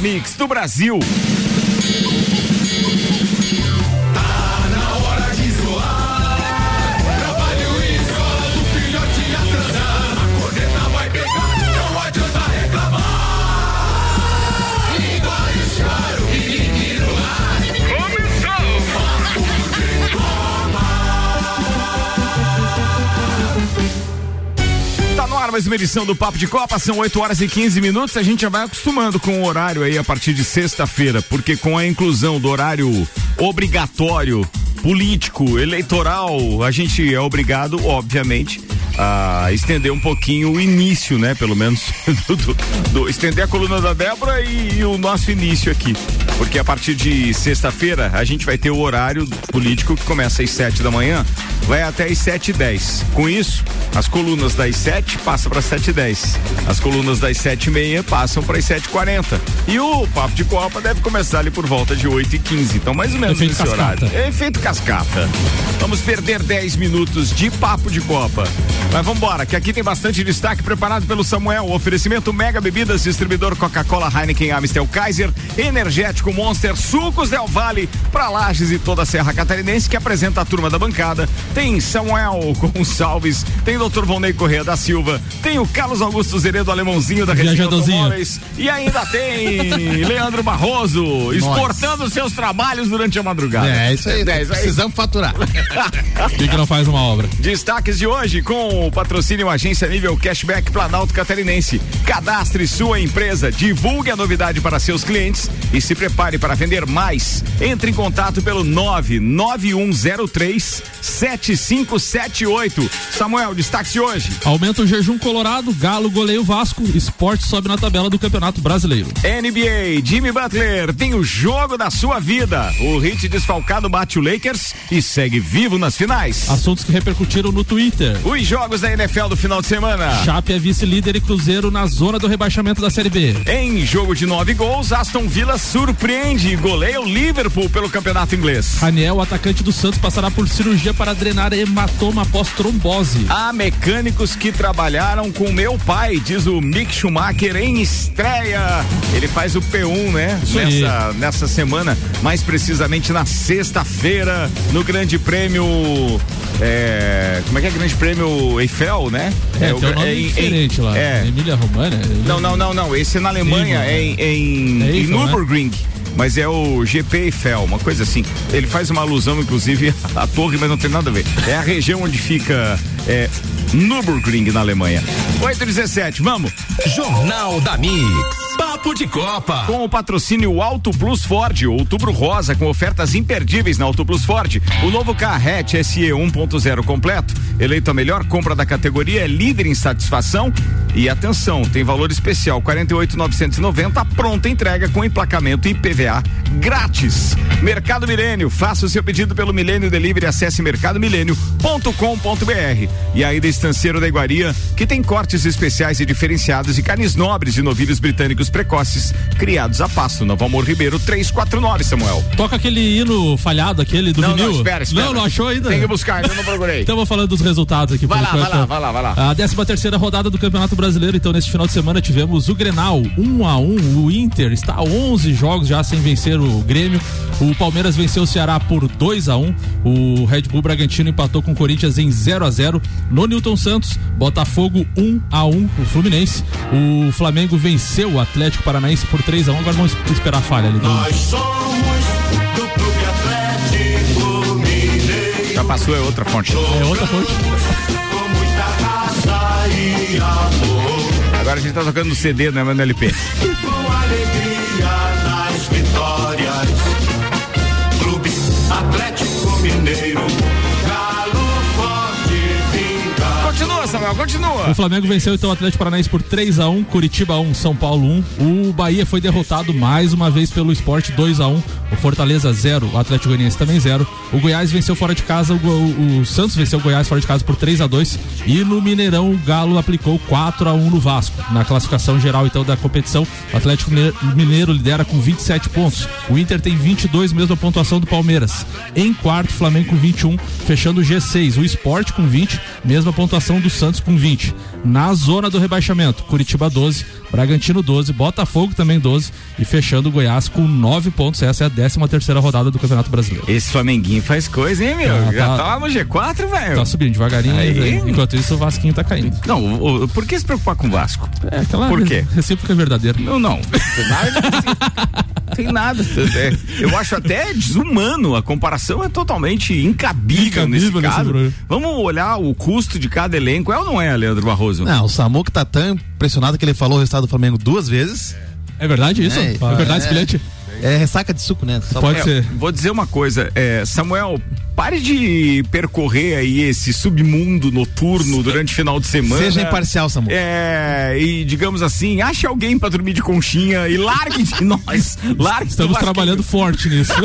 mix do Brasil. Ar, mais uma edição do Papo de Copa, são 8 horas e 15 minutos. A gente já vai acostumando com o horário aí a partir de sexta-feira, porque com a inclusão do horário obrigatório, político, eleitoral, a gente é obrigado, obviamente, a estender um pouquinho o início, né? Pelo menos do, do, do, estender a coluna da Débora e, e, o nosso início aqui. Porque a partir de sexta-feira a gente vai ter o horário político que começa às sete da manhã, vai até e dez. Com isso, as colunas das sete passam para sete e dez. As colunas das sete e meia passam para as sete e quarenta. E o papo de Copa deve começar ali por volta de oito e quinze. Então mais ou menos Efeito nesse cascata. horário. Efeito cascata. Vamos perder dez minutos de papo de Copa. Mas vamos embora, que aqui tem bastante destaque preparado pelo Samuel. O oferecimento Mega Bebidas, distribuidor Coca-Cola, Heineken, Amstel, Kaiser, Energético Monster, Sucos Del Vale, para Lages e toda a Serra Catarinense, que apresenta a turma da bancada. Tem Samuel Gonçalves, tem Dr. Volney Correia da Silva, tem o Carlos Augusto Zeredo Alemãozinho da Resina Automóveis e ainda tem Leandro Barroso, exportando seus trabalhos durante a madrugada. É, isso aí. É, isso aí. Precisamos faturar. Por que, que não faz uma obra? Destaques de hoje com o patrocínio Agência Nível Cashback Planalto Catarinense. Cadastre sua empresa, divulgue a novidade para seus clientes e se prepare para vender mais. Entre em contato pelo 99103 7578. Samuel, destaque de hoje. Aumenta o jejum colorado, Galo goleia o Vasco, esporte sobe na tabela do Campeonato Brasileiro. NBA, Jimmy Butler tem o jogo da sua vida. O hit desfalcado bate o Lakers e segue vivo nas finais. Assuntos que repercutiram no Twitter. Os jogos da NFL do final de semana. Chape é vice-líder e Cruzeiro na zona do rebaixamento da Série B. Em jogo de nove gols, Aston Villa surpreende e goleia o Liverpool pelo campeonato inglês. Raniel, atacante do Santos, passará por cirurgia para drenar hematoma após trombose. Há mecânicos que trabalharam com meu pai, diz o Mick Schumacher em estreia. Ele faz o P1, né? Nessa, nessa semana, mais precisamente na sexta-feira, no Grande Prêmio. É, como é que é Grande Prêmio Eiffel, né? É, é um nome é, diferente em, lá. É. Emília Romana? Não, não, não, não. Esse é na Alemanha, é em, em, é em né? Nürburgring. Né? Mas é o GP Eiffel, uma coisa assim. Ele faz uma alusão, inclusive, à torre, mas não tem nada a ver. É a região onde fica é, Nürburgring, na Alemanha. 817, vamos. Jornal da Mix. Papo de Copa. Com o patrocínio Auto Plus Ford, outubro rosa com ofertas imperdíveis na Auto Plus Ford. O novo Carrete SE 1.0 completo, eleito a melhor compra da categoria, é líder em satisfação e atenção, tem valor especial 48.990, pronta entrega com emplacamento IPVA grátis. Mercado Milênio, faça o seu pedido pelo Milênio Delivery, acesse mercadomilênio.com.br. E aí da Estanceiro da Iguaria, que tem cortes especiais e diferenciados e carnes nobres de novilhos britânicos precoces, criados a pasto. Novo Amor Ribeiro 349, Samuel. Toca aquele hino falhado, aquele do não, vinil. Não, espera, espera. Não, não achou ainda? Tem que buscar, eu não procurei. então vou falando dos resultados aqui. Vai lá, vai lá, vai lá, vai lá. A 13 terceira rodada do Campeonato Brasileiro, então neste final de semana tivemos o Grenal, 1 um a 1 um, o Inter está a 11 jogos já sem vencer o Grêmio, o Palmeiras venceu o Ceará por 2 a 1 um, o Red Bull Bragantino empatou com o Corinthians em 0 a 0 no Newton Santos, Botafogo 1 um a 1 o Fluminense, o Flamengo venceu o Atlético Paranaense por 3 a 1 agora vamos esperar a falha ali. Nós somos do Clube Atlético Mineiro. Já passou, é outra fonte. É outra fonte. Agora a gente tá tocando no CD, não é no LP. Com alegria nas vitórias. Clube Atlético Samuel, continua. O Flamengo venceu então o Atlético Paranaense por 3 a 1 Curitiba 1, São Paulo 1. O Bahia foi derrotado mais uma vez pelo Esporte 2 a 1 O Fortaleza 0, o Atlético Goianiense também 0. O Goiás venceu fora de casa, o, o, o, Santos venceu o Goiás fora de casa por 3 a 2 E no Mineirão o Galo aplicou 4 a 1 no Vasco. Na classificação geral então da competição, o Atlético Mineiro lidera com 27 pontos. O Inter tem 22, mesma pontuação do Palmeiras. Em quarto, Flamengo com 21, fechando o G6. O Esporte com 20, mesma pontuação do Santos Santos com 20. Na zona do rebaixamento, Curitiba 12, Bragantino 12, Botafogo também 12 e fechando o Goiás com 9 pontos. Essa é a 13 terceira rodada do Campeonato Brasileiro. Esse Flamenguinho faz coisa, hein, meu? Ah, Já tá- tá lá no G4, velho. Tá subindo devagarinho, Aí. enquanto isso o Vasquinho tá caindo. Não, o- o- por que se preocupar com o Vasco? É aquela Por quê? recíproca verdadeira. Não, não. Tem nada. Tem nada. É, Eu acho até desumano. A comparação é totalmente incabível, Incabível nesse nesse caso. Vamos olhar o custo de cada elenco. É ou não é, Leandro Barroso? Não, o Samuca tá tão impressionado que ele falou o resultado do Flamengo duas vezes. É verdade isso? É, É, verdade esse é. bilhete? É ressaca de suco, né? Só Pode É, ser. Vou dizer uma coisa, é, Samuel, pare de percorrer aí esse submundo noturno durante o final de semana. Seja imparcial, Samuca. É, e digamos assim, ache alguém pra dormir de conchinha e largue de nós. Largue Estamos trabalhando forte nisso.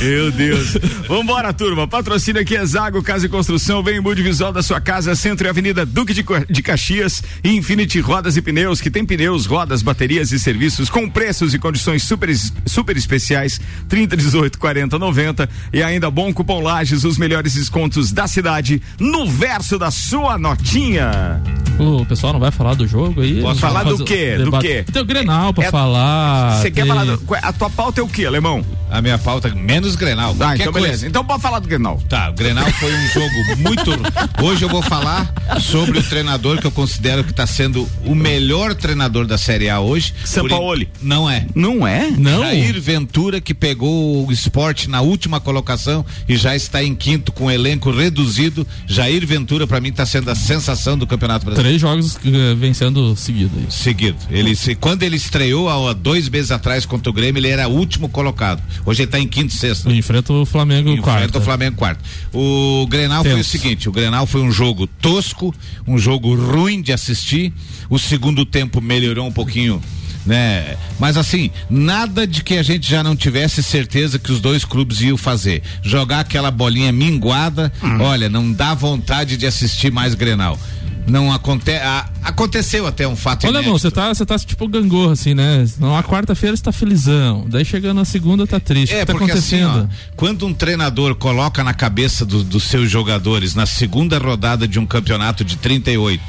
Meu Deus. Vambora, turma. Patrocínio aqui é Zago Casa e Construção. Vem em mude visual da sua casa, Centro e Avenida Duque de, de Caxias e Infinity Rodas e Pneus, que tem pneus, rodas, baterias e serviços com preços e condições super, super especiais. 30, 18, 40, 90. E ainda bom cupom Lages, os melhores descontos da cidade no verso da sua notinha. o pessoal não vai falar do jogo aí? Posso falar do quê? Do quê? Tem o Grenal pra É- falar. Você quer falar? do- é- a tua pauta é o quê, alemão? A minha pauta, menos Grenal. Ah, qualquer então coisa. beleza. Então pode falar do Grenal. Tá, o Grenal foi um jogo muito. Hoje eu vou falar sobre o treinador que eu considero que está sendo o melhor treinador da Série A hoje. Sampaoli. Não é. Não é? Não? Jair Ventura, que pegou o esporte na última colocação e já está em quinto com o elenco reduzido. Jair Ventura, para mim, está sendo a sensação do Campeonato Brasileiro. Três jogos eh, vencendo seguido aí. Seguido. Ele se, quando ele estreou há dois meses atrás contra o Grêmio, ele era o último colocado. Hoje ele está em quinto, sexto. Enfrenta o Flamengo Enfrenta quarto. o Flamengo quarto. O Grenal foi o seguinte, o Grenal foi um jogo tosco, um jogo ruim de assistir. O segundo tempo melhorou um pouquinho, né? Mas assim, nada de que a gente já não tivesse certeza que os dois clubes iam fazer. Jogar aquela bolinha minguada, Hum. olha, não dá vontade de assistir mais Grenal. Não aconte a- aconteceu até um fato Olha, inédito. irmão, você tá, você tá tipo gangorra, assim, né? Na quarta-feira você tá felizão. Daí chegando na segunda tá triste. o É, que tá porque assim, ó, acontecendo? quando um treinador coloca na cabeça do- dos seus jogadores na segunda rodada de um campeonato de 38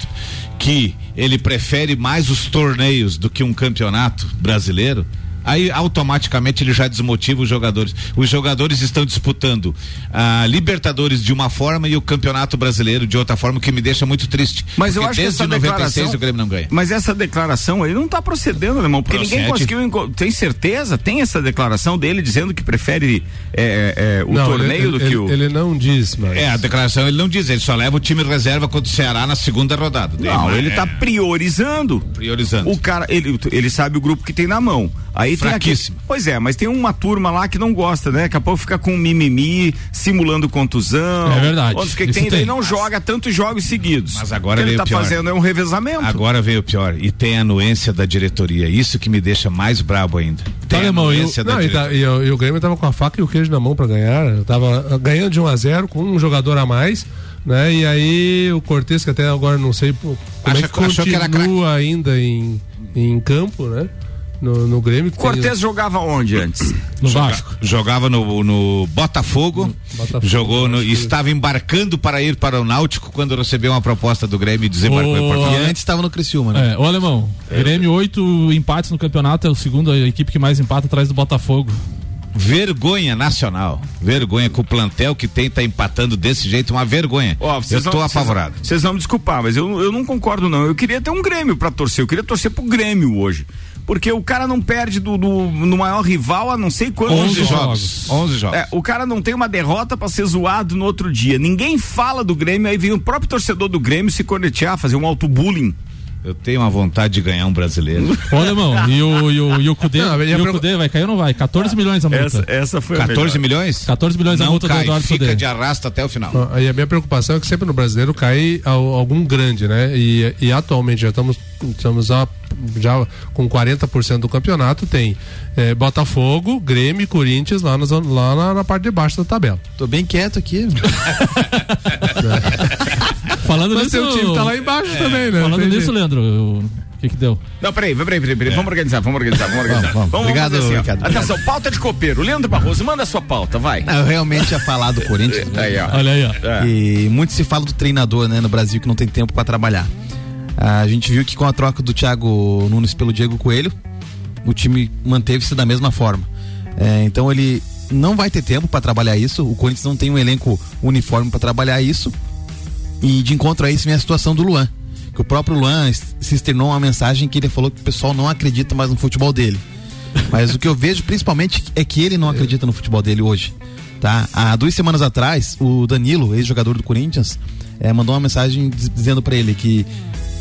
que ele prefere mais os torneios do que um campeonato brasileiro, aí automaticamente ele já desmotiva os jogadores. Os jogadores estão disputando a Libertadores de uma forma e o Campeonato Brasileiro de outra forma, o que me deixa muito triste. Mas eu acho que desde essa 96 declaração. o Grêmio não ganha. Mas essa declaração aí não tá procedendo, irmão, porque ninguém Procede. conseguiu. enco- Tem certeza? Tem essa declaração dele dizendo que prefere é, é, o Não, torneio ele, do ele- que o. Ele não diz, mas. É, a declaração ele não diz, ele só leva o time reserva contra o Ceará na segunda rodada. Não, ele tá priorizando. priorizando. O cara, ele, ele sabe o grupo que tem na mão. Aí tem aqui, Fraquíssimo. Pois é, mas tem uma turma lá que não gosta, né? Daqui a pouco fica com mimimi, simulando contusão. É verdade, Outros que tem, tem. não joga tantos jogos seguidos. Mas agora o que ele tá pior. fazendo é um revezamento. Agora veio o pior. E tem a anuência da diretoria. Isso que me deixa mais brabo ainda. Tem a Alemão, eu- anuência da Não, e, tá- diretoria. e o, e o Grêmio tava com a faca e o queijo na mão pra ganhar. Eu Tava ah, ganhando de 1 a 0 com um jogador a mais, né? E aí o Cortez, que até agora não sei como Acha- é que achou que era continua ainda em, em campo, né? No, no Grêmio. O Cortez jogava onde antes? No Joga- Vasco. Jogava no, no Botafogo, Botafogo, jogou no, estava embarcando para ir para o Náutico quando recebeu uma proposta do Grêmio e desembarcou em Ô, Porto E antes estava no Criciúma, né? É, ô alemão, Grêmio, oito empates no campeonato, é o segundo a equipe que mais empata atrás do Botafogo. Vergonha nacional. Vergonha com o plantel que tem tá empatando desse jeito, uma vergonha. Ó, Eu estou vão- apavorado. Vocês vão me desculpar, mas eu, eu não concordo, não. Eu queria ter um Grêmio pra torcer. Eu queria torcer pro Grêmio hoje. Porque o cara não perde do, do- no maior rival há não sei quantos 11 11 jogos. 11 jogos. É, o cara não tem uma derrota pra ser zoado no outro dia. Ninguém fala do Grêmio, aí vem o próprio torcedor do Grêmio se cornetear, fazer um auto-bullying. Eu tenho uma vontade de ganhar um brasileiro. Ô alemão, e o, e o, e o Cudê, Não, e o Cudê vai cair ou não vai? 14 milhões a multa. essa foi 14 milhões? 14 milhões a Não multa do cai, Eduardo fica Cudê. de arrasta até o final. Aí a minha preocupação é que sempre no brasileiro cai al- algum grande, né? E, e atualmente já estamos, estamos a- já com 40% do campeonato, tem eh, Botafogo, Grêmio e Corinthians lá, na zona- lá na, na parte de baixo da tabela. Tô bem quieto aqui. Falando Mas nisso. seu time tá lá embaixo também, né? Falando nisso. Leandro, eu- O que, que deu? Não, peraí, peraí, peraí, peraí. Vamos organizar, vamos organizar, vamos organizar. Vamos, vamos. Obrigado, fazer Ricardo, Atenção, pauta de copeiro. Leandro Barroso, manda a sua pauta, vai. Não, eu realmente ia falar do Corinthians. né? Aí, ó. Olha aí, ó. É. E muito se fala do treinador, né, no Brasil, que não tem tempo pra trabalhar. A gente viu que com a troca do Thiago Nunes pelo Diego Coelho, o time manteve-se da mesma forma. É, então ele não vai ter tempo pra trabalhar isso. O Corinthians não tem um elenco uniforme pra trabalhar isso. E de encontro a isso vem a situação do Luan. Que o próprio Luan se externou uma mensagem que ele falou que o pessoal não acredita mais no futebol dele. Mas o que eu vejo principalmente é que ele não acredita no futebol dele hoje. Tá? Há duas semanas atrás, o Danilo, ex-jogador do Corinthians, eh, mandou uma mensagem diz- dizendo pra ele que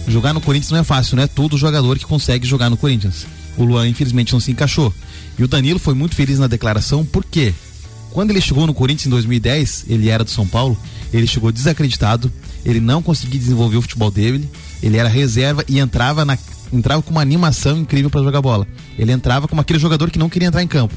jogar no Corinthians não é fácil, não é todo jogador que consegue jogar no Corinthians. O Luan, infelizmente, não se encaixou. E o Danilo foi muito feliz na declaração, porque quando ele chegou no Corinthians em 2010, ele era do São Paulo, ele chegou desacreditado, ele não conseguia desenvolver o futebol dele, ele era reserva e entrava na entrava com uma animação incrível para jogar bola. Ele entrava como aquele jogador que não queria entrar em campo.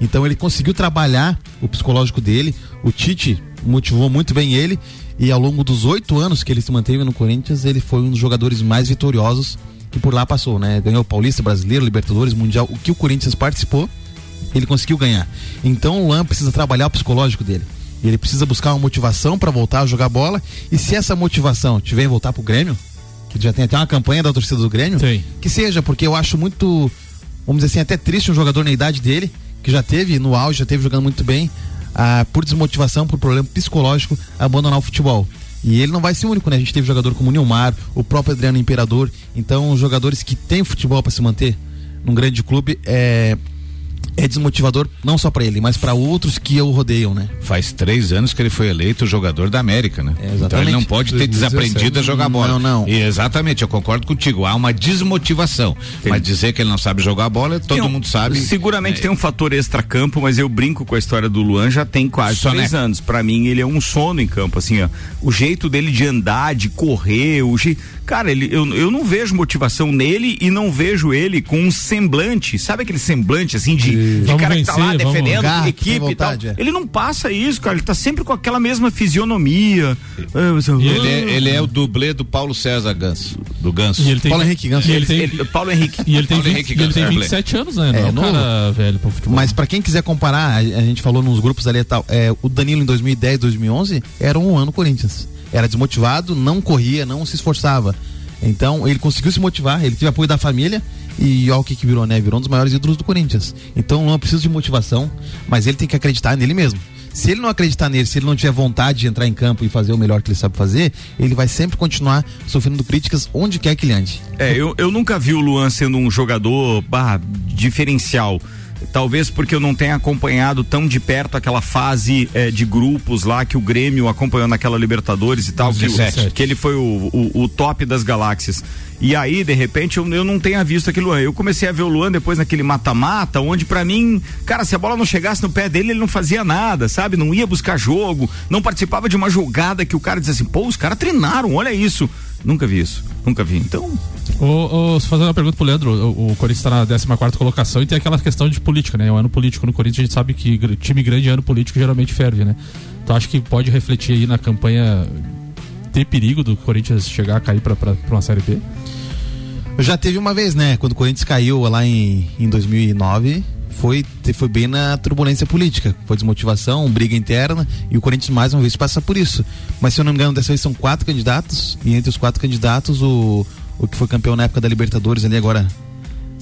Então ele conseguiu trabalhar o psicológico dele. O Tite motivou muito bem ele. E ao longo dos oito anos que ele se manteve no Corinthians, ele foi um dos jogadores mais vitoriosos que por lá passou, né? Ganhou Paulista, Brasileiro, Libertadores, Mundial. O que o Corinthians participou, ele conseguiu ganhar. Então o Luan precisa trabalhar o psicológico dele. Ele precisa buscar uma motivação para voltar a jogar bola. E se essa motivação tiver em voltar pro Grêmio, que já tem até uma campanha da torcida do Grêmio, Tem. que seja, porque eu acho muito, vamos dizer assim, até triste um jogador na idade dele, que já teve no auge, já teve jogando muito bem, ah, por desmotivação, por problema psicológico, abandonar o futebol. E ele não vai ser o único, né? A gente teve jogador como o Nilmar, o próprio Adriano Imperador. Então, jogadores que têm futebol para se manter num grande clube é, é desmotivador não só para ele, mas para outros que o rodeiam, né? Faz três anos que ele foi eleito jogador da América, né? É, então ele não pode ter 2017. desaprendido a jogar bola. Não, não. E exatamente, eu concordo contigo. Há uma desmotivação. Mas dizer que ele não sabe jogar bola, todo Tem um- mundo sabe. Seguramente É. tem um fator extra-campo, mas eu brinco com a história do Luan já tem quase Soneca. três anos. Pra mim, ele é um sono em campo, assim, ó. O jeito dele de andar, de correr, o jeito. Cara, ele, eu, eu não vejo motivação nele e não vejo ele com um semblante, sabe aquele semblante, assim, de, de Vamos cara que tá lá vencer, defendendo que equipe tem e tal. vontade, é. Ele não passa isso, cara. Ele tá sempre com aquela mesma fisionomia. Ah, Ele é, ele é o dublê do Paulo César Ganso. Do Ganso. E ele tem, Paulo Henrique Ganso. E ele tem, Ele- Paulo Henrique. e ele tem, Paulo 20, Henrique e ele tem Ganso, 27 anos, né? Não É, é um novo. cara velho pro futebol. Mas pra quem quiser comparar, a, a gente falou nos grupos ali e tal, é, o Danilo em 2010, 2011 era um ano Corinthians. Era desmotivado, não corria, não se esforçava. Então ele conseguiu se motivar, ele teve apoio da família e olha o que, que virou, né? Virou um dos maiores ídolos do Corinthians. Então não precisa de motivação, mas ele tem que acreditar nele mesmo. Se ele não acreditar nele, se ele não tiver vontade de entrar em campo e fazer o melhor que ele sabe fazer, ele vai sempre continuar sofrendo críticas onde quer que ele ande. É, eu, eu nunca vi o Luan sendo um jogador bah, diferencial. Talvez porque eu não tenha acompanhado tão de perto aquela fase eh, de grupos lá que o Grêmio acompanhou naquela Libertadores e tal, que, o- 17. que ele foi o, o, o top das galáxias. E aí, de repente, eu, eu não tenha visto aquele Luan. Eu comecei a ver o Luan depois naquele mata-mata, onde pra mim, cara, se a bola não chegasse no pé dele, ele não fazia nada, sabe? Não ia buscar jogo, não participava de uma jogada que o cara dizia assim, pô, os caras treinaram, olha isso. Nunca vi isso, nunca vi. Então, Ô, ô, se fazer uma pergunta pro Leandro, o, o Corinthians tá na 14 colocação e tem aquela questão de política, né? O ano político no Corinthians, a gente sabe que time grande ano político geralmente ferve, né? Então acho que pode refletir aí na campanha ter perigo do Corinthians chegar a cair pra uma Série B? Já teve uma vez, né? Quando o Corinthians caiu lá em, em 2009, foi, foi bem na turbulência política. Foi desmotivação, briga interna, e o Corinthians mais uma vez passa por isso. Mas se eu não me engano, dessa vez são quatro candidatos, e entre os quatro candidatos, o, o que foi campeão na época da Libertadores ali agora.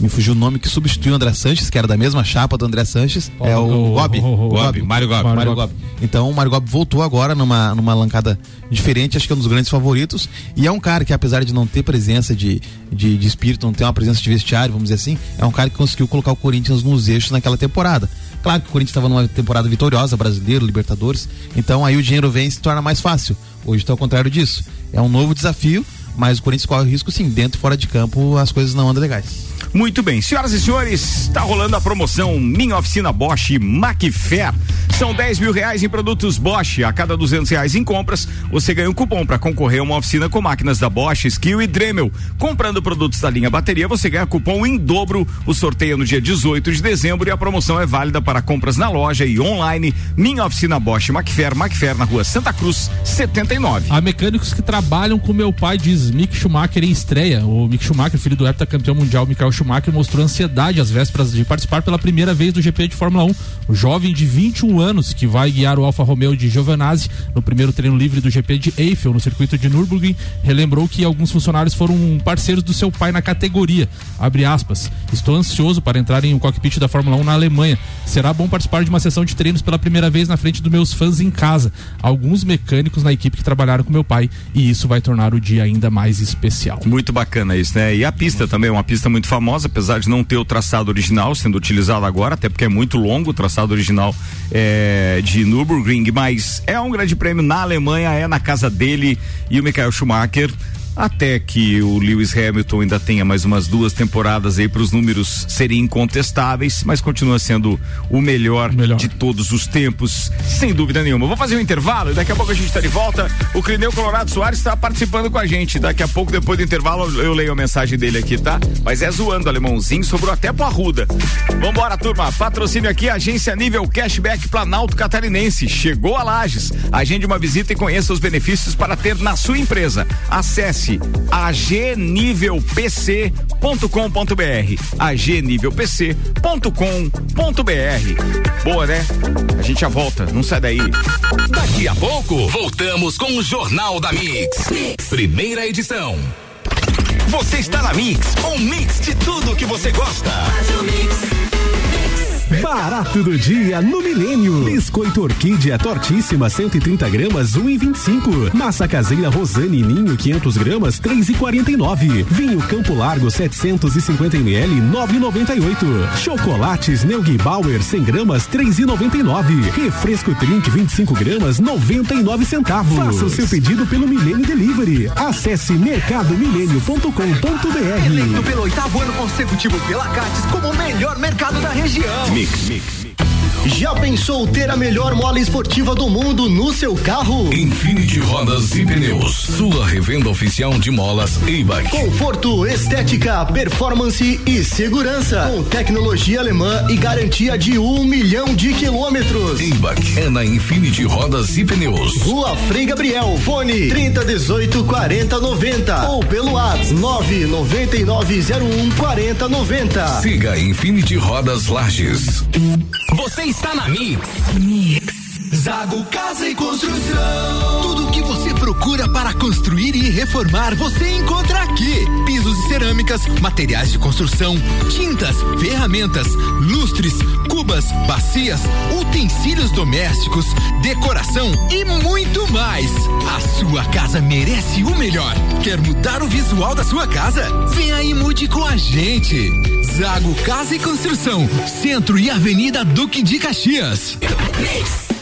Me fugiu o nome que substituiu o André Sanches, que era da mesma chapa do André Sanches. é o, o- Gobi. o- o- o- Gobi, Mário Gobi. Mário. Gobi. Então o Mário Gobi voltou agora numa, numa lancada diferente, acho que é um dos grandes favoritos. E é um cara que, apesar de não ter presença de, de, de espírito, não ter uma presença de vestiário, vamos dizer assim, é um cara que conseguiu colocar o Corinthians nos eixos naquela temporada. Claro que o Corinthians estava numa temporada vitoriosa, brasileiro, Libertadores, então aí o dinheiro vem e se torna mais fácil. Hoje está ao contrário disso. É um novo desafio, mas o Corinthians corre o risco sim, dentro e fora de campo as coisas não andam legais. Muito bem, senhoras e senhores, está rolando a promoção Minha Oficina Bosch Macfair. São 10 mil reais em produtos Bosch. A cada 200 reais em compras, você ganha um cupom para concorrer a uma oficina com máquinas da Bosch, Skill e Dremel. Comprando produtos da linha bateria, você ganha cupom em dobro. O sorteio é no dia 18 de dezembro e a promoção é válida para compras na loja e online. Minha Oficina Bosch Macfair, Macfair na rua Santa Cruz, 79. Há mecânicos que trabalham com meu pai, diz Mick Schumacher em estreia. O Mick Schumacher, filho do heptacampeão mundial Michael Schumacher, mostrou ansiedade às vésperas de participar pela primeira vez do GP de Fórmula 1. O jovem de 21 anos que vai guiar o Alfa Romeo de Giovinazzi no primeiro treino livre do GP de Eiffel no circuito de Nürburgring, relembrou que alguns funcionários foram parceiros do seu pai na categoria. Abre aspas. Estou ansioso para entrar em um cockpit da Fórmula 1 na Alemanha. Será bom participar de uma sessão de treinos pela primeira vez na frente dos meus fãs em casa. Alguns mecânicos na equipe que trabalharam com meu pai e isso vai tornar o dia ainda mais especial. Muito bacana isso, né? E a pista também é uma pista muito famosa, apesar de não ter o traçado original sendo utilizado agora, até porque é muito longo o traçado original é, de Nürburgring, mas é um grande prêmio na Alemanha, é na casa dele e o Michael Schumacher até que o Lewis Hamilton ainda tenha mais umas duas temporadas aí para os números serem incontestáveis, mas continua sendo o melhor, melhor, de todos os tempos, sem dúvida nenhuma. Vou fazer um intervalo e daqui a pouco a gente está de volta. O Clineu Colorado Soares está participando com a gente. Daqui a pouco, depois do intervalo, eu leio a mensagem dele aqui, tá? Mas é zoando, alemãozinho, sobrou até pro Arruda. Vambora, turma. Patrocínio aqui, agência nível cashback Planalto Catarinense. Chegou a Lages. Agende uma visita e conheça os benefícios para ter na sua empresa. Acesse Acesse agnivelpc.com.br agnivelpc.com.br Boa, né? A gente já volta, não sai daí. Daqui a pouco, voltamos com o Jornal da mix. Primeira edição. Você está na Mix, um mix de tudo que você gosta. Barato do dia no Milênio. Biscoito Orquídea Tortíssima 130 gramas 1,25. Massa caseira Rosane Ninho 500 gramas 3,49. Vinho Campo Largo 750 ml 9,98. Chocolates Neugi Bauer 100 gramas 3,99. Refresco Trink 25 gramas 99 centavos. Faça o seu pedido pelo Milênio Delivery. Acesse mercadomilênio.com.br. Eleito pelo oitavo ano consecutivo pela Cates como o melhor mercado da região. Mix, mix. Já pensou ter a melhor mola esportiva do mundo no seu carro? Infinity Rodas e Pneus, sua revenda oficial de molas e-bike. Conforto, estética, performance e segurança. Com tecnologia alemã e garantia de um milhão de quilômetros. E-bike é na Infinity Rodas e Pneus. Rua Frei Gabriel, fone 30 18 40 90 ou pelo WhatsApp 99901 40 90. Siga Infinity Rodas Lages. Você está na Mix. Mix. Zago Casa e Construção. Tudo o que você procura para construir e reformar, você encontra aqui. Pisos e cerâmicas, materiais de construção, tintas, ferramentas, lustres, cubas, bacias, utensílios domésticos, decoração e muito mais. A sua casa merece o melhor. Quer mudar o visual da sua casa? Venha e mude com a gente. Zago Casa e Construção, Centro e Avenida Duque de Caxias.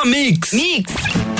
Eu sou a Mix. Mix.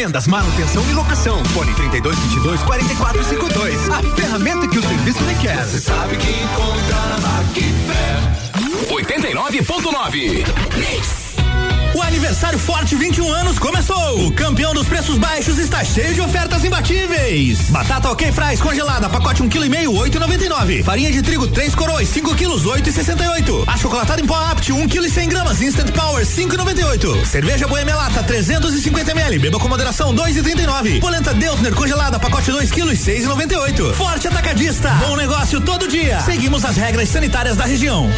Vendas, manutenção e locação. Fone 32 22 44 52. A ferramenta que o serviço requer. Você sabe que encontra na Macfer. 89.9. O aniversário Forte 21 anos começou. O campeão dos preços baixos está cheio de ofertas imbatíveis. Batata ok fries congelada, pacote 1,5 kg, 8,99. Farinha de trigo 3 coroas, 5 kg, 8,68. Achocolatado em pó apt, 1 kg 100 gramas, Instant Power, 5,98. Cerveja Boêmia Lata, 350 ml, beba com moderação, 2,39. Polenta Deltner congelada, pacote 2 kg, 6,98. Forte Atacadista, bom negócio todo dia. Seguimos as regras sanitárias da região.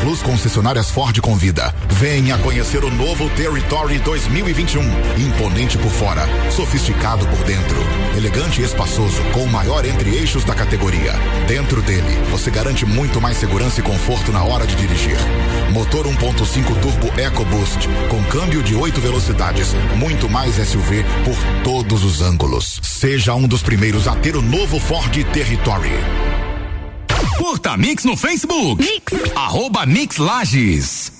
Plus Concessionárias Ford convida. Venha conhecer o novo Territory 2021. Imponente por fora, sofisticado por dentro. Elegante e espaçoso, com o maior entre-eixos da categoria. Dentro dele, você garante muito mais segurança e conforto na hora de dirigir. Motor 1.5 Turbo EcoBoost, com câmbio de 8 velocidades. Muito mais SUV por todos os ângulos. Seja um dos primeiros a ter o novo Ford Territory. Curta Mix no Facebook. Mix. Arroba Mix Lages.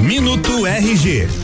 Minuto RG.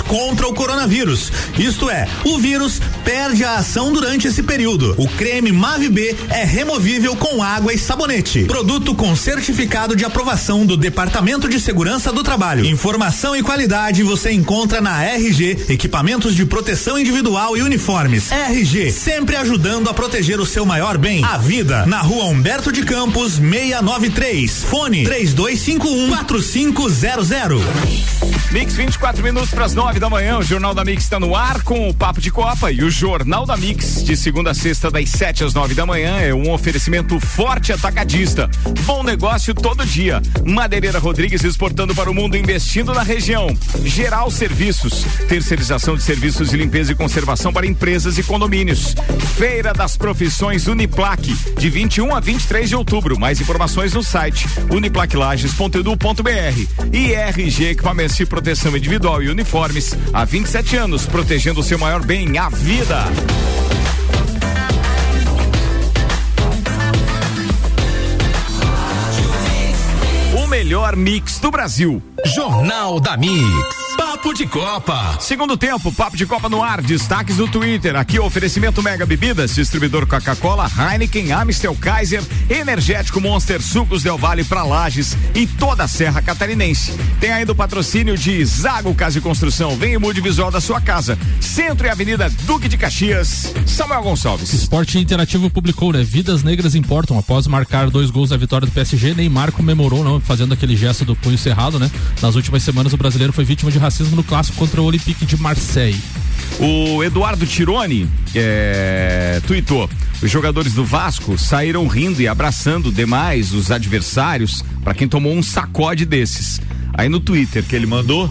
contra o coronavírus. Isto é, o vírus perde a ação durante esse período. O creme Mave B é removível com água e sabonete. Produto com certificado de aprovação do Departamento de Segurança do Trabalho. Informação e qualidade você encontra na RG, equipamentos de proteção individual e uniformes. RG, sempre ajudando a proteger o seu maior bem, a vida. Na rua Humberto de Campos, 693. Fone 3251 4500. Mix 24 minutos para as 9 da manhã. O Jornal da Mix está no ar com o Papo de Copa e o Jornal da Mix de segunda a sexta das 7 às 9 da manhã é um oferecimento forte atacadista. Bom negócio todo dia. Madeireira Rodrigues exportando para o mundo, investindo na região. Geral Serviços, terceirização de serviços de limpeza e conservação para empresas e condomínios. Feira das Profissões Uniplaque de 21 a 23 de outubro. Mais informações no site uniplaquilages.edu.br e RG Equipamentos de Proteção Individual e Uniformes há 27 anos, protegendo o seu maior bem, a vida. O melhor mix do Brasil. Jornal da Mix. Papo de Copa. Segundo tempo, Papo de Copa no ar, destaques do Twitter. Aqui o oferecimento Mega Bebidas, distribuidor Coca-Cola, Heineken, Amstel, Kaiser, Energético Monster, Sucos Del Vale para Lages e toda a Serra Catarinense. Tem ainda o patrocínio de Zago Casa e Construção. Vem e mude visual da sua casa. Centro e Avenida Duque de Caxias. Samuel Gonçalves. Esporte Interativo publicou, né? Vidas negras importam. Após marcar dois gols da vitória do PSG, Neymar comemorou, não, fazendo aquele gesto do punho cerrado, né? Nas últimas semanas, o brasileiro foi vítima de racismo no clássico contra o Olympique de Marseille. O Eduardo Tironi é, tweetou: os jogadores do Vasco saíram rindo e abraçando demais os adversários para quem tomou um sacode desses. Aí no Twitter que ele mandou,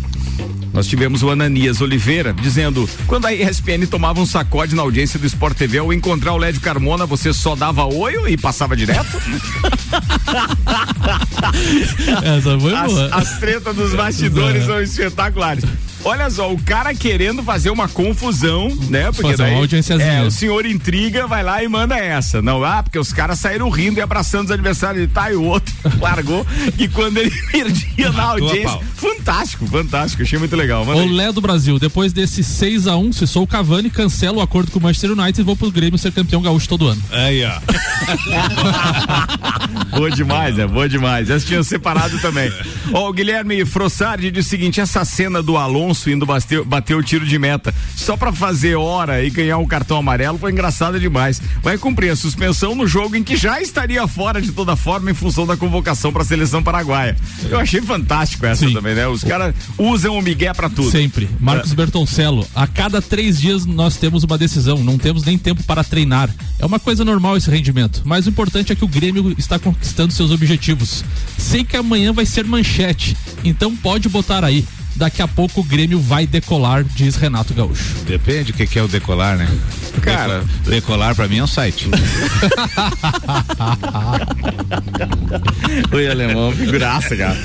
nós tivemos o Ananias Oliveira dizendo: quando a ESPN tomava um sacode na audiência do Sport TV ao encontrar o Lédio Carmona, você só dava oi e passava direto? Essa foi as, boa. as tretas dos bastidores são espetaculares. Olha só, o cara querendo fazer uma confusão, né? Porque Fazer uma daí, audiênciazinha. é, o senhor intriga, vai lá e manda essa. Não, ah, porque os caras saíram rindo e abraçando os adversários e tá, e o outro largou. e quando ele perdia na audiência. Fantástico, fantástico. Achei muito legal. Manda O aí. Lé do Brasil, depois desse 6 a 1 se sou o Cavani, cancela o acordo com o Manchester United e vou pro Grêmio ser campeão gaúcho todo ano. Aí, ó. boa demais, é boa demais. Elas tinham separado também. Ó, o Guilherme Frossardi diz o seguinte: essa cena do Alonso Alonso indo bater, bater o tiro de meta só pra fazer hora e ganhar um cartão amarelo foi engraçado demais. Vai cumprir a suspensão no jogo em que já estaria fora de toda forma em função da convocação pra seleção paraguaia. Eu achei fantástico essa Sim. também, né? Os caras usam o Miguel pra tudo. Sempre. Marcos Bertoncello, a cada três dias nós temos uma decisão, não temos nem tempo para treinar. É uma coisa normal esse rendimento, mas o importante é que o Grêmio está conquistando seus objetivos. Sei que amanhã vai ser manchete, então pode botar aí. Daqui a pouco o Grêmio vai decolar, diz Renato Gaúcho. Depende o que, que é o decolar, né? Cara, Deco- decolar pra mim é um site. Oi, alemão, figuraça, cara.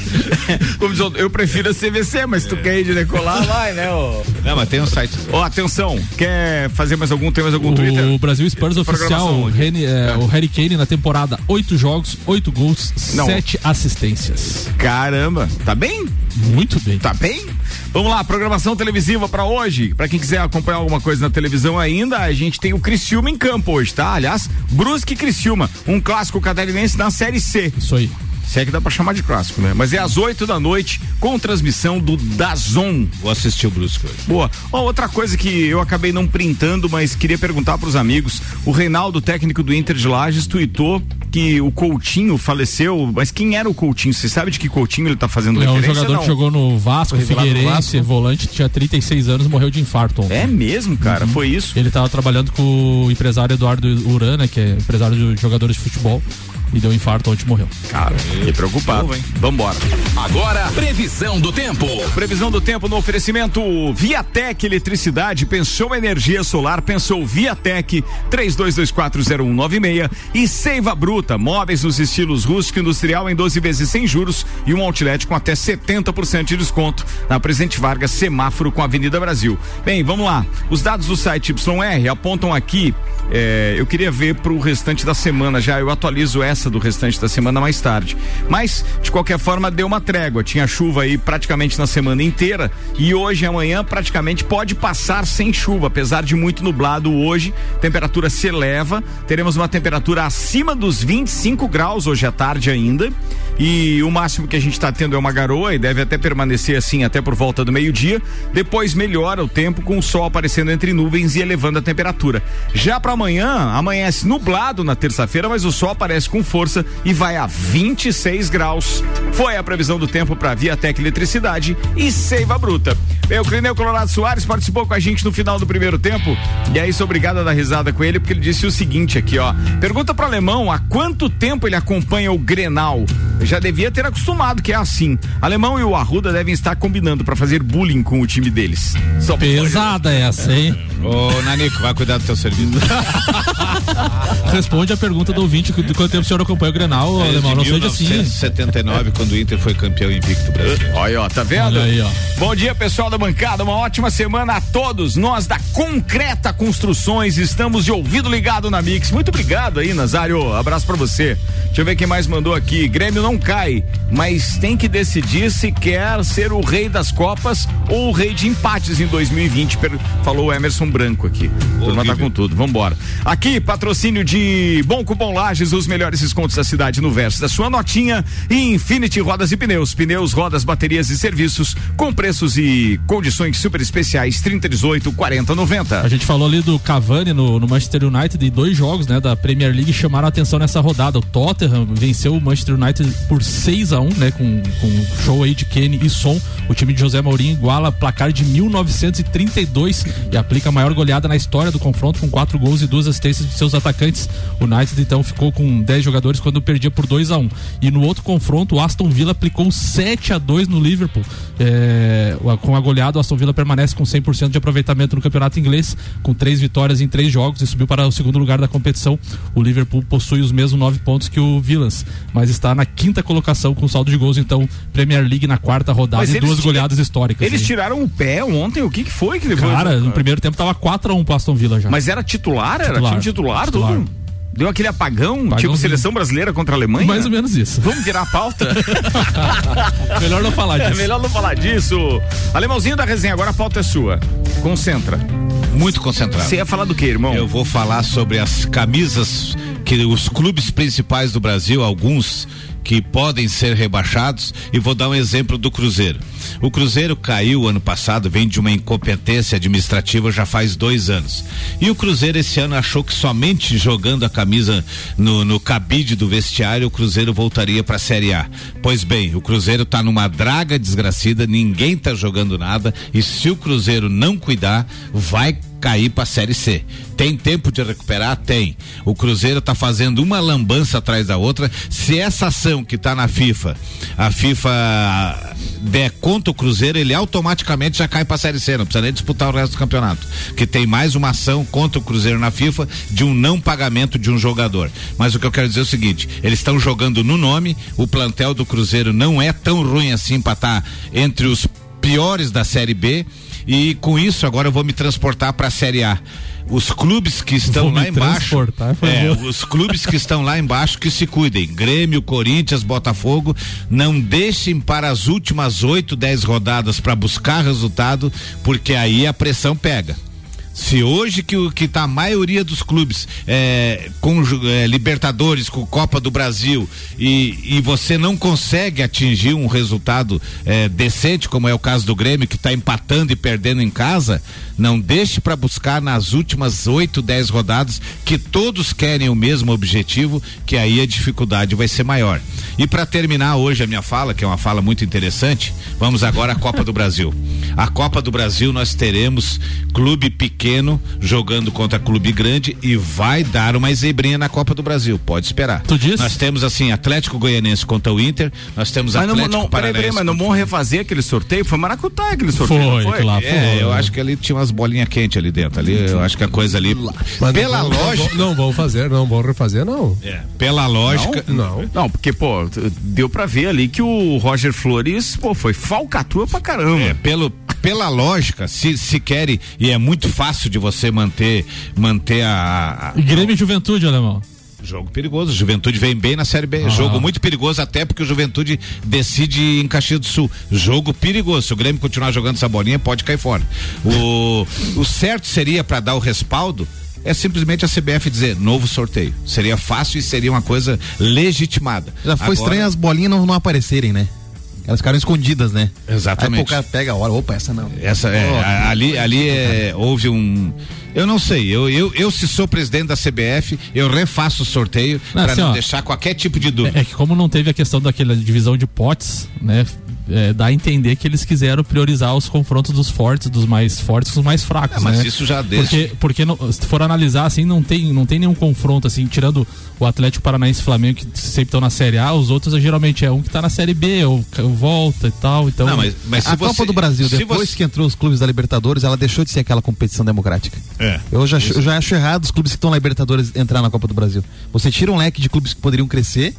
Como diz, o- eu prefiro a CVC, mas tu quer ir de decolar, vai, né, ô. Não, mas tem um site. Ó, atenção, quer fazer mais algum, tem mais algum Twitter? O Brasil Spurs oficial, o, é, o Harry Kane na temporada, oito jogos, oito gols, Não. sete assistências. Caramba, tá bem? Muito bem. Tá bem? Vamos lá, programação televisiva pra hoje. Pra quem quiser acompanhar alguma coisa na televisão ainda, a gente tem o Criciúma em campo hoje, tá? Aliás, Brusque e Criciúma, um clássico catarinense na Série C. Isso aí. Se é que dá pra chamar de clássico, né? Mas é às 8 da noite, com transmissão do Dazon. Vou assistir o Brusco hoje. Boa. Ó, outra coisa que eu acabei não printando, mas queria perguntar pros amigos. O Reinaldo, técnico do Inter de Lages, tuitou que o Coutinho faleceu, mas quem era o Coutinho? Você sabe de que Coutinho ele tá fazendo É um referência? jogador não? que jogou no Vasco, revelado no Figueirense, Vasco? volante, tinha 36 anos, morreu de infarto. ontem. É mesmo, cara? Foi isso? Ele tava trabalhando com o empresário Eduardo Urana, que é empresário de jogadores de futebol, e deu um infarto ontem morreu. Cara, fiquei preocupado. Vambora. Agora, previsão do tempo. Previsão do tempo no oferecimento Viatec Eletricidade, pensou energia solar, pensou Viatec 32240196 e Seiva Bruta, móveis nos estilos rústico e industrial em 12 vezes sem juros e um outlet com até 70% de desconto na Presidente Vargas, semáforo com a Avenida Brasil. Bem, vamos lá. Os dados do site YR apontam aqui, eh, eu queria ver pro restante da semana já, eu atualizo essa do restante da semana mais tarde. Mas, de qualquer forma, deu uma trégua. Tinha chuva aí praticamente na semana inteira e hoje e amanhã praticamente pode passar sem chuva, apesar de muito nublado hoje. Temperatura se eleva, teremos uma temperatura acima dos 25 graus hoje à tarde ainda. E o máximo que a gente está tendo é uma garoa e deve até permanecer assim até por volta do meio-dia. Depois melhora o tempo com o sol aparecendo entre nuvens e elevando a temperatura. Já para amanhã, amanhece nublado na terça-feira, mas o sol aparece com força e vai a 26 graus. Foi a previsão do tempo para Viatec Eletricidade e Seiva Bruta. O Clineu Colorado Soares participou com a gente no final do primeiro tempo e aí sou obrigado a dar risada com ele porque ele disse o seguinte aqui, ó. Pergunta pro alemão há quanto tempo ele acompanha o Grenal. Já devia ter acostumado que é assim. Alemão e o Arruda devem estar combinando para fazer bullying com o time deles. Só Pesada essa, hein? Ô, Nanico, vai cuidar do teu serviço. Responde a pergunta do ouvinte, de quanto tempo o senhor acompanha o Grenal, alemão? Não seja assim. 1979, quando o Inter foi campeão invicto brasileiro. Olha, ó, tá vendo? Olha aí, ó. Bom dia, pessoal da bancada. Uma ótima semana a todos. Nós da Concreta Construções estamos de ouvido ligado na Mix. Muito obrigado aí, Nazário. Abraço pra você. Deixa eu ver quem mais mandou aqui. Grêmio não cai, mas tem que decidir se quer ser o rei das Copas ou o rei de empates em 2020, per- falou o Emerson Branco aqui. Turma tá com tudo. Vambora. Aqui, patrocínio de Bom Cupom Lages, os melhores descontos da cidade no verso da sua notinha e Infinity Rodas e Pneus. Pneus, rodas, baterias e serviços com preços e condições super especiais 30, 18, 40, 90. A gente falou ali do Cavani no, no Manchester United e dois jogos, né, da Premier League chamaram a atenção nessa rodada. O Tottenham venceu o Manchester United por 6 a 1 né, com, com show aí de Kenny e Son. O time de José Mourinho iguala placar de 1932 e aplica a maior goleada na história do confronto com quatro gols e duas assistências de seus atacantes. O United então ficou com 10 jogadores quando perdia por 2 a 1 E no outro confronto, o Aston Villa aplicou um 7 a 2 no Liverpool. É, com a goleada, o Aston Villa permanece com 100% de aproveitamento no campeonato inglês, com três vitórias em três jogos e subiu para o segundo lugar da competição. O Liverpool possui os mesmos nove pontos que o Villas, mas está na quinta colocação com saldo de gols, então Premier League na quarta rodada Mas e duas goleadas históricas. Eles aí. tiraram o pé ontem. O que que foi que levou? Cara, no primeiro tempo tava 4 a 1 pro Aston Villa já. Mas era titular? Era Titular. time titular, Tudo? Deu aquele apagão, tipo Apagãozinho. seleção brasileira contra a Alemanha? Mais ou menos isso. Vamos virar a pauta? Melhor não falar É disso. melhor não falar disso. Alemãozinho da resenha, agora a pauta é sua. Concentra. Muito concentrado. Você ia falar do que, irmão? Eu vou falar sobre as camisas que os clubes principais do Brasil, alguns que podem ser rebaixados e vou dar um exemplo do Cruzeiro. O Cruzeiro caiu ano passado, vem de uma incompetência administrativa já faz dois anos. E o Cruzeiro esse ano achou que somente jogando a camisa no, no cabide do vestiário o Cruzeiro voltaria para a Série A. Pois bem, o Cruzeiro está numa draga desgracida, ninguém está jogando nada e se o Cruzeiro não cuidar, vai cair para a Série C. Tem tempo de recuperar? Tem. O Cruzeiro está fazendo uma lambança atrás da outra. Se essa ação que está na FIFA, a FIFA der contra o Cruzeiro, ele automaticamente já cai para a Série C, não precisa nem disputar o resto do campeonato. Que tem mais uma ação contra o Cruzeiro na FIFA de um não pagamento de um jogador. Mas o que eu quero dizer é o seguinte: eles estão jogando no nome, o plantel do Cruzeiro não é tão ruim assim para estar tá entre os piores da Série B e com isso agora eu vou me transportar para a Série A. Os clubes que estão lá embaixo, é, os clubes que estão lá embaixo que se cuidem. Grêmio, Corinthians, Botafogo, não deixem para as últimas oito, dez rodadas para buscar resultado, porque aí a pressão pega. Se hoje que o que tá a maioria dos clubes é, com é, Libertadores, com Copa do Brasil e, e você não consegue atingir um resultado é, decente, como é o caso do Grêmio, que está empatando e perdendo em casa, não deixe para buscar nas últimas oito, dez rodadas, que todos querem o mesmo objetivo, que aí a dificuldade vai ser maior. E para terminar hoje a minha fala, que é uma fala muito interessante, vamos agora à Copa do Brasil. A Copa do Brasil nós teremos clube pequeno jogando contra clube grande e vai dar uma zebrinha na Copa do Brasil. Pode esperar. Tu diz? Nós temos assim Atlético Goianense contra o Inter, nós temos Mas não, Atlético não, peraí, peraí, Paranaense. mas não vão refazer aquele sorteio? Foi Maracutaia aquele sorteio, não Foi, foi? lá É, foi. eu acho que ali tinha umas bolinhas quentes ali dentro. Ali, eu acho que a coisa ali. Mas Pela não, lógica. Não, vão fazer, não vão refazer, não. É, pela lógica. Não. Não, porque, pô, deu pra ver ali que o Roger Flores, pô, foi falcatrua pra caramba. É, pelo, pela lógica, se, se querem, e é muito fácil de você manter, manter a, a- Grêmio e Juventude, alemão. Jogo perigoso. Juventude vem bem na Série B. Jogo muito perigoso, até porque o Juventude decide em Caxias do Sul. Jogo perigoso. Se o Grêmio continuar jogando essa bolinha, pode cair fora. O, o certo seria para dar o respaldo. É simplesmente a CBF dizer novo sorteio. Seria fácil e seria uma coisa legitimada. Já foi Agora- estranho as bolinhas não, não aparecerem, né? Elas ficaram escondidas, né? Exatamente. Aí o cara pega a hora, opa, essa não. Essa é, a- ali, ali é, houve um. Eu não sei, eu, eu, eu se sou presidente da CBF, eu refaço o sorteio para assim, não ó, deixar qualquer tipo de dúvida. É, é que como não teve a questão daquela divisão de potes, né? É, dá a entender que eles quiseram priorizar os confrontos dos fortes, dos mais fortes com os mais fracos. É, mas né? isso já desde- Porque, porque não- se for analisar assim, não tem, não tem nenhum confronto, assim, tirando o Atlético Paranaense e Flamengo, que sempre estão na Série A, os outros geralmente é um que tá na Série B, ou ca- volta e tal. Então, Não, mas, mas se a você, Copa do Brasil, depois você- que entrou os clubes da Libertadores, ela deixou de ser aquela competição democrática. É. Eu já, acho- eu já acho errado os clubes que estão na Libertadores entrar na Copa do Brasil. Você tira um leque de clubes que poderiam crescer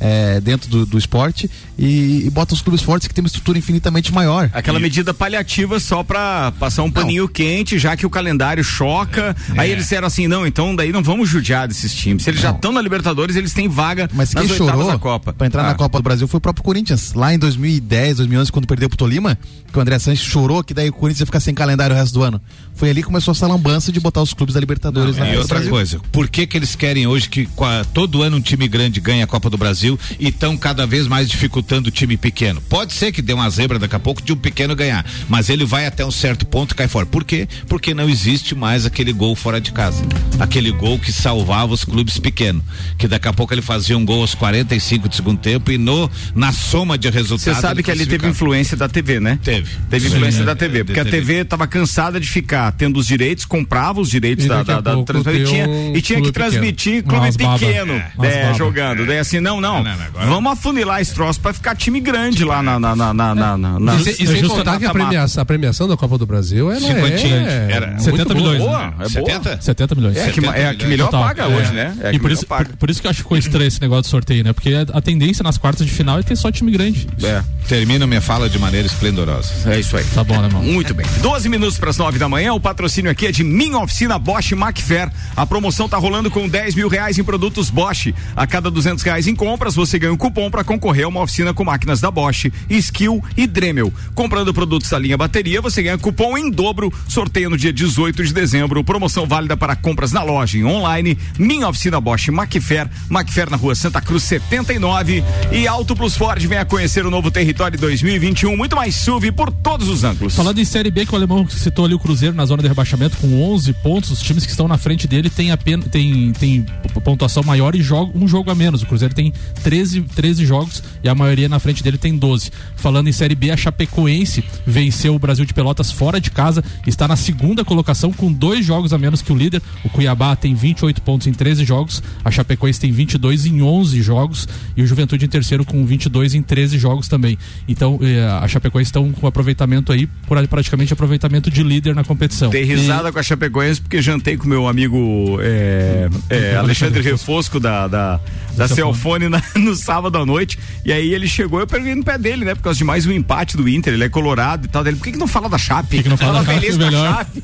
é, dentro do, do esporte e, e bota os clubes fortes que têm uma estrutura infinitamente maior. Aquela medida paliativa só pra passar um paninho quente, já que o calendário choca. É. Aí eles disseram assim: não, então daí não vamos judiar desses times. Se eles já estão na Libertadores, eles têm vaga Mas nas quem chorou da Copa. pra entrar Ah. na Copa do Brasil foi o próprio Corinthians. Lá em 2010, 2011, quando perdeu pro Tolima, que o André Sanches chorou que daí o Corinthians ia ficar sem calendário o resto do ano. Foi ali que começou essa lambança de botar os clubes da Libertadores na E Copa do outra Brasil. coisa, por que que eles querem hoje que todo ano um time grande ganha a Copa do Brasil e estão cada vez mais dificultando o time pequeno? Pode ser que dê uma zebra daqui a pouco de um pequeno ganhar, mas ele vai até um certo ponto e cai fora. Por quê? Porque não existe mais aquele gol fora de casa. Aquele gol que salvava os clubes pequenos. Que daqui a pouco ele fazia um gol aos 45 do segundo tempo e no, na soma de Você resultados. sabe ele que ali teve influência da TV, né? Teve. Teve Sim, influência é, da TV, é, porque a teve. TV estava cansada de ficar tendo os direitos, comprava os direitos E da, a da, da transmissão e tinha, um e tinha que transmitir pequeno. clube pequeno, É, é, jogando. Daí assim, não, não, Não, não, agora- vamos afunilar esse troço pra ficar time grande lá na. na, na, na, na, na, na- E, se- e sem justo- contar que a premiação, a premiação da Copa do Brasil ela é, Era muito 70 boa. milhões. Boa, né? é boa. 70? 70 milhões. É a que, 70 é a que melhor Total. paga É. hoje, né? É e que por isso, paga. por, por isso que eu acho que ficou estranho esse negócio de sorteio, né? Porque a, tendência nas quartas de final é ter só time grande. É, Termino minha fala de maneira esplendorosa. é isso aí. Tá bom, né, irmão? Muito bem. 12 minutos para as 9 da manhã. O patrocínio aqui é de Minha Oficina Bosch Macfair. A promoção tá rolando com 10 mil reais em produtos Bosch. A cada 200 reais em compra, compras você ganha um cupom para concorrer a uma oficina com máquinas da Bosch, Skill e Dremel. Comprando produtos da linha bateria, você ganha cupom em dobro. Sorteio no dia 18 de dezembro. Promoção válida para compras na loja e online. Minha oficina Bosch Macfer, Macfer na rua Santa Cruz 79. E Auto Plus Ford venha conhecer o novo território 2021. Muito mais SUV por todos os ângulos. Falando em Série B, que o alemão citou ali o Cruzeiro na zona de rebaixamento com 11 pontos, os times que estão na frente dele têm apenas tem, tem pontuação maior e jogo, um jogo a menos. O Cruzeiro tem 13, 13 jogos e a maioria na frente dele tem 12. Falando em Série B, a Chapecoense venceu o Brasil de Pelotas fora de casa, está na segunda colocação com dois jogos a menos que o líder. O Cuiabá tem 28 pontos em 13 jogos, a Chapecoense tem 22 em 11 jogos e o Juventude em terceiro com 22 em 13 jogos também. Então, eh, a Chapecoense estão com aproveitamento aí, por praticamente aproveitamento de líder na competição. Dei risada E- com a Chapecoense porque jantei com meu amigo é, é, Alexandre Refosco da, da, da Celfone na- no sábado à noite. E aí ele chegou, eu peguei no pé dele, né? Por causa de mais um empate do Inter. Ele é colorado e tal. Dele, por que, que não fala da Chape? Por que, não fala da Chape, melhor. Chape.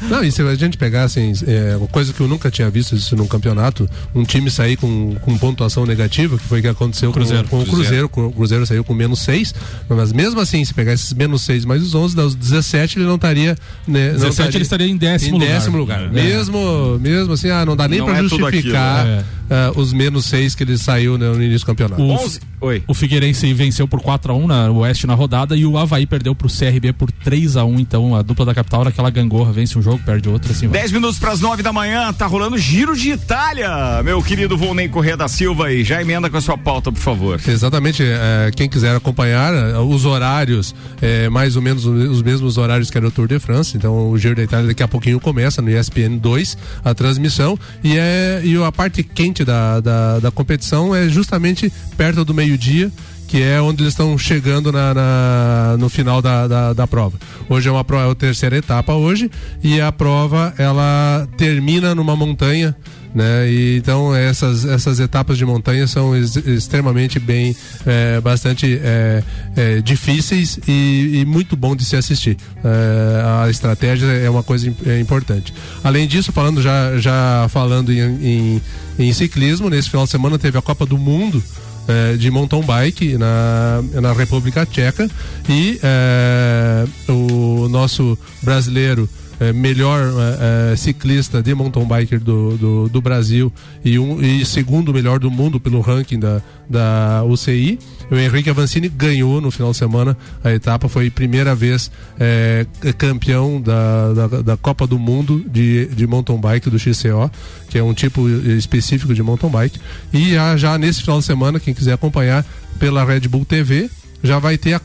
Não, e se a gente pegar assim, é, uma coisa que eu nunca tinha visto isso num campeonato, um time sair com, com pontuação negativa, que foi o que aconteceu Cruzeiro. com, com o Cruzeiro. O Cruzeiro saiu com menos 6, mas mesmo assim, se pegar esses menos 6 mais os 11, dá os 17, ele não estaria. Né, não 17 ele estaria em décimo em lugar. décimo lugar. É. Mesmo, mesmo assim, ah, não dá nem Não pra é tudo justificar ah, os menos 6 que ele saiu né, no início do campeonato. O, 11. Oi. o Figueirense venceu por 4 a 1 na Oeste na rodada e o Havaí perdeu pro CRB por 3 a 1 Então a dupla da capital naquela gangorra vence um jogo, perde outro, assim vai. 10 minutos para as 9 da manhã, tá rolando Giro de Itália, meu querido Volney Corrêa da Silva e já emenda com a sua pauta, por favor. Exatamente, é, quem quiser acompanhar é, os horários, é, mais ou menos os mesmos horários que era o Tour de France, então o Giro da Itália daqui a pouquinho começa no ESPN 2 a transmissão e, é, e a parte quente da, da, da competição é justamente perto do meio-dia que é onde eles estão chegando na, na- no final da, da, da prova. Hoje é uma prova, é a terceira etapa hoje e a prova ela termina numa montanha né? E então essas, essas etapas de montanha são ex- extremamente bem, é, bastante é, é, difíceis e, e muito bom de se assistir. É, a estratégia é uma coisa é importante. Além disso, falando já, já falando em, em, em ciclismo, nesse final de semana teve a Copa do Mundo eh, de mountain bike na, na República Tcheca e eh, o nosso brasileiro eh, melhor eh, eh, ciclista de mountain biker do, do, do Brasil e, um, e segundo melhor do mundo pelo ranking da, da UCI. O Henrique Avancini ganhou no final de semana a etapa, foi primeira vez eh, campeão da, da, da Copa do Mundo de, de mountain bike do XCO, que é um tipo específico de mountain bike. E já, já nesse final de semana, quem quiser acompanhar pela Red Bull TV, já vai ter a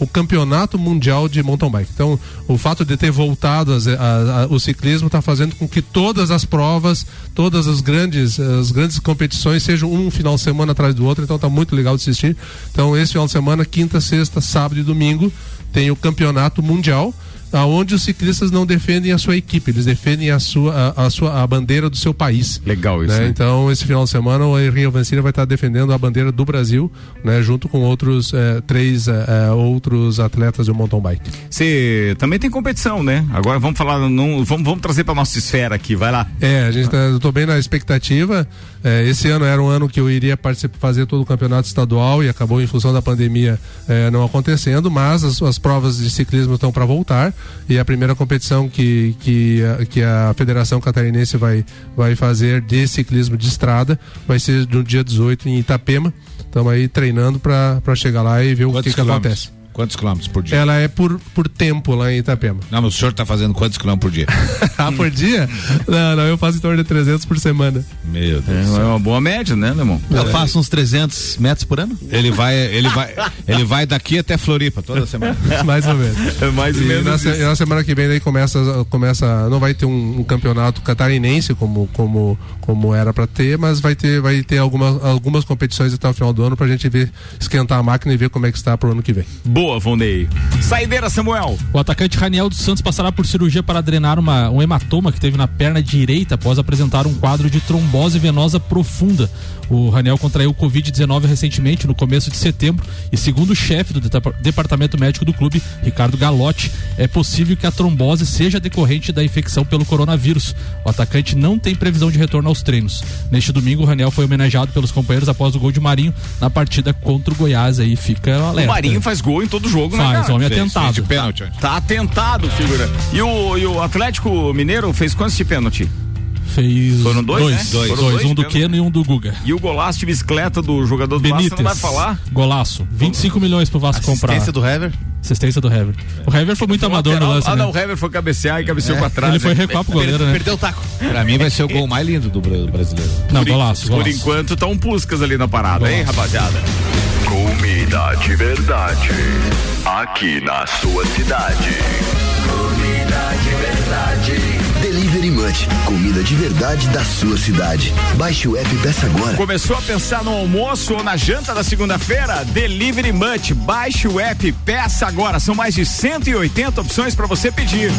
o campeonato mundial de mountain bike. Então, o fato de ter voltado as- a- a- o ciclismo está fazendo com que todas as provas, todas as grandes, as grandes competições sejam um final de semana atrás do outro. Então, tá muito legal de assistir. Então, esse final de semana, quinta, sexta, sábado e domingo, tem o campeonato mundial. Aonde os ciclistas não defendem a sua equipe, eles defendem a sua a, a sua a bandeira do seu país. Legal isso, né? né? Então, esse final de semana, o Henrique Avancini vai estar defendendo a bandeira do Brasil, né? Junto com outros eh, três eh, eh, outros atletas de mountain bike. Você também tem competição, né? Agora vamos falar, num- vamos, vamos trazer para nossa esfera aqui, vai lá. É, a gente tá, eu tô bem na expectativa. Eh, esse ano era um ano que eu iria participar, fazer todo o campeonato estadual e acabou em função da pandemia eh, não acontecendo, mas as, as provas de ciclismo estão para voltar e a primeira competição que, que, a- que a Federação Catarinense vai, vai fazer de ciclismo de estrada vai ser no dia 18 em Itapema. Estamos aí treinando para chegar lá e ver o que, que acontece. Quantos quilômetros por dia? Ela é por, por tempo lá em Itapema. Não, mas o senhor está fazendo quantos quilômetros por dia? ah, por dia? Não, não, eu faço em torno de 300 por semana. Meu Deus. É, céu. uma boa média, né, Lemão? Eu faço uns 300 metros por ano? Ele vai, ele vai, ele vai daqui até Floripa toda semana. Mais ou menos. É mais ou E menos na, se- na semana que vem daí começa, começa não vai ter um, um campeonato catarinense como, como, como era para ter, mas vai ter, vai ter algumas, algumas competições até o final do ano pra gente ver, esquentar a máquina e ver como é que está pro ano que vem. Boa. Boa, Vonei. Saideira, Samuel. O atacante Raniel dos Santos passará por cirurgia para drenar uma, um hematoma que teve na perna direita após apresentar um quadro de trombose venosa profunda. O Raniel contraiu Covid-19 recentemente, no começo de setembro, e segundo o chefe do departamento médico do clube, Ricardo Galotti, é possível que a trombose seja decorrente da infecção pelo coronavírus. O atacante não tem previsão de retorno aos treinos. Neste domingo, o Raniel foi homenageado pelos companheiros após o gol de Marinho na partida contra o Goiás. Aí fica o O alerta. Marinho faz gol em todo jogo, né? Faz, homem Fez- atentado. fez de pênalti. Tá atentado, figura. E o, e o Atlético Mineiro fez quantos de pênalti? Fez Foram dois, dois, né? dois, Foram dois, dois um do pênalti. Keno e um do Guga. E o golaço de bicicleta do jogador do Vasco, Benítez. não vai falar? Golaço. 25 milhões pro Vasco comprar. Assistência do Hever. Assistência do Hever. O Hever foi muito amador no lance, Ah, né? não, o Hever foi cabecear e cabeceou pra trás. Ele foi né? recuar pro goleiro, né? Perdeu o taco. Pra mim vai ser o gol mais lindo do bra- brasileiro. Não, Por, golaço, por golaço. enquanto tá um Puscas ali na parada, hein, rapaziada? Comida de verdade. Aqui na sua cidade. Munch, comida de verdade da sua cidade. Baixe o app e peça agora. Começou a pensar no almoço ou na janta da segunda-feira? Delivery Munch. Baixe o app, peça agora. São mais de 180 opções para você pedir.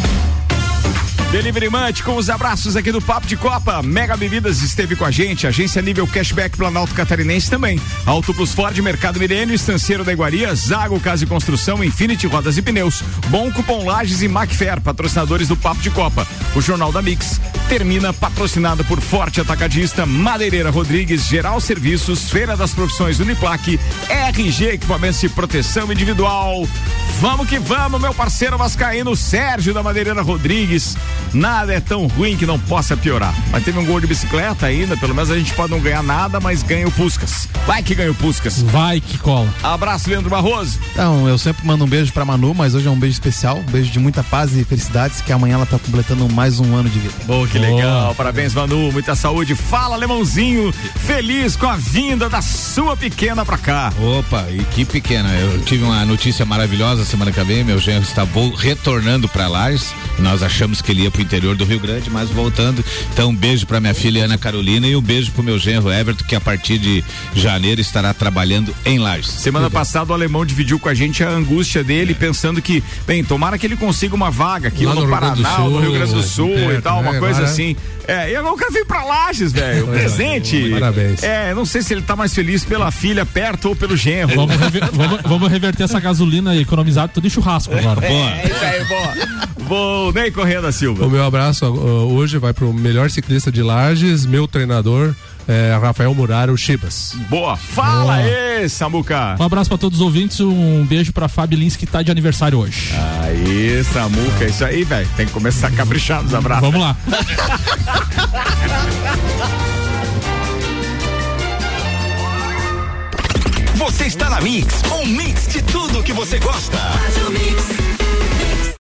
Delivery Munch com os abraços aqui do Papo de Copa. Mega Bebidas esteve com a gente. Agência nível Cashback Planalto Catarinense também. Auto Plus Ford, Mercado Milênio, Estanceiro da Iguaria, Zago Casa e Construção, Infinity Rodas e Pneus. Bom Cupom Lages e Macfair, patrocinadores do Papo de Copa. O Jornal da Mix termina patrocinado por Forte Atacadista, Madeireira Rodrigues, Geral Serviços, Feira das Profissões Uniplaque, RG Equipamentos de Proteção Individual. Vamos que vamos, meu parceiro Vascaíno Sérgio da Madeireira Rodrigues. Nada é tão ruim que não possa piorar. Mas teve um gol de bicicleta ainda, pelo menos a gente pode não ganhar nada, mas ganha o Puscas. Vai que ganha o Puscas. Vai que cola. Abraço, Leandro Barroso. Então, eu sempre mando um beijo pra Manu, mas hoje é um beijo especial. Um beijo de muita paz e felicidades, que amanhã ela tá completando mais um ano de vida. Pô, que legal. Parabéns, Manu. Muita saúde. Fala, Lemãozinho. Feliz com a vinda da sua pequena pra cá. Opa, e que pequena. Eu tive uma notícia maravilhosa semana que vem. Meu genro está retornando para Lages. Nós achamos que ele ia pro interior do Rio Grande, mas voltando. Então, um beijo para minha filha Ana Carolina e um beijo pro meu genro Everton, que a partir de janeiro estará trabalhando em Lages. Semana passada o alemão dividiu com a gente a angústia dele, pensando que, bem, tomara que ele consiga uma vaga aqui Lá no, no Paraná, ou no Sul, Rio Grande do Sul e perto, tal, uma né? coisa Agora- assim. É, e agora o cara veio pra Lages, velho. Presente. Parabéns. É, não sei se ele tá mais feliz pela filha perto ou pelo genro. Vamos, rever- vamos- vamos reverter essa gasolina economizada tudo em churrasco agora. É, isso aí, boa. Vou Ney Correia da Silva. O meu abraço uh, hoje vai pro melhor ciclista de Lages, meu treinador, é, Rafael Muraro Chibas. Boa. Fala aí, Samuca. Um abraço pra todos os ouvintes, um beijo pra Fabi Lins que tá de aniversário hoje. Aí, Samuca, isso aí, velho. Tem que começar a caprichar nos abraços. Vamos lá. Você está na Mix, um mix de tudo que você gosta. Faz o mix.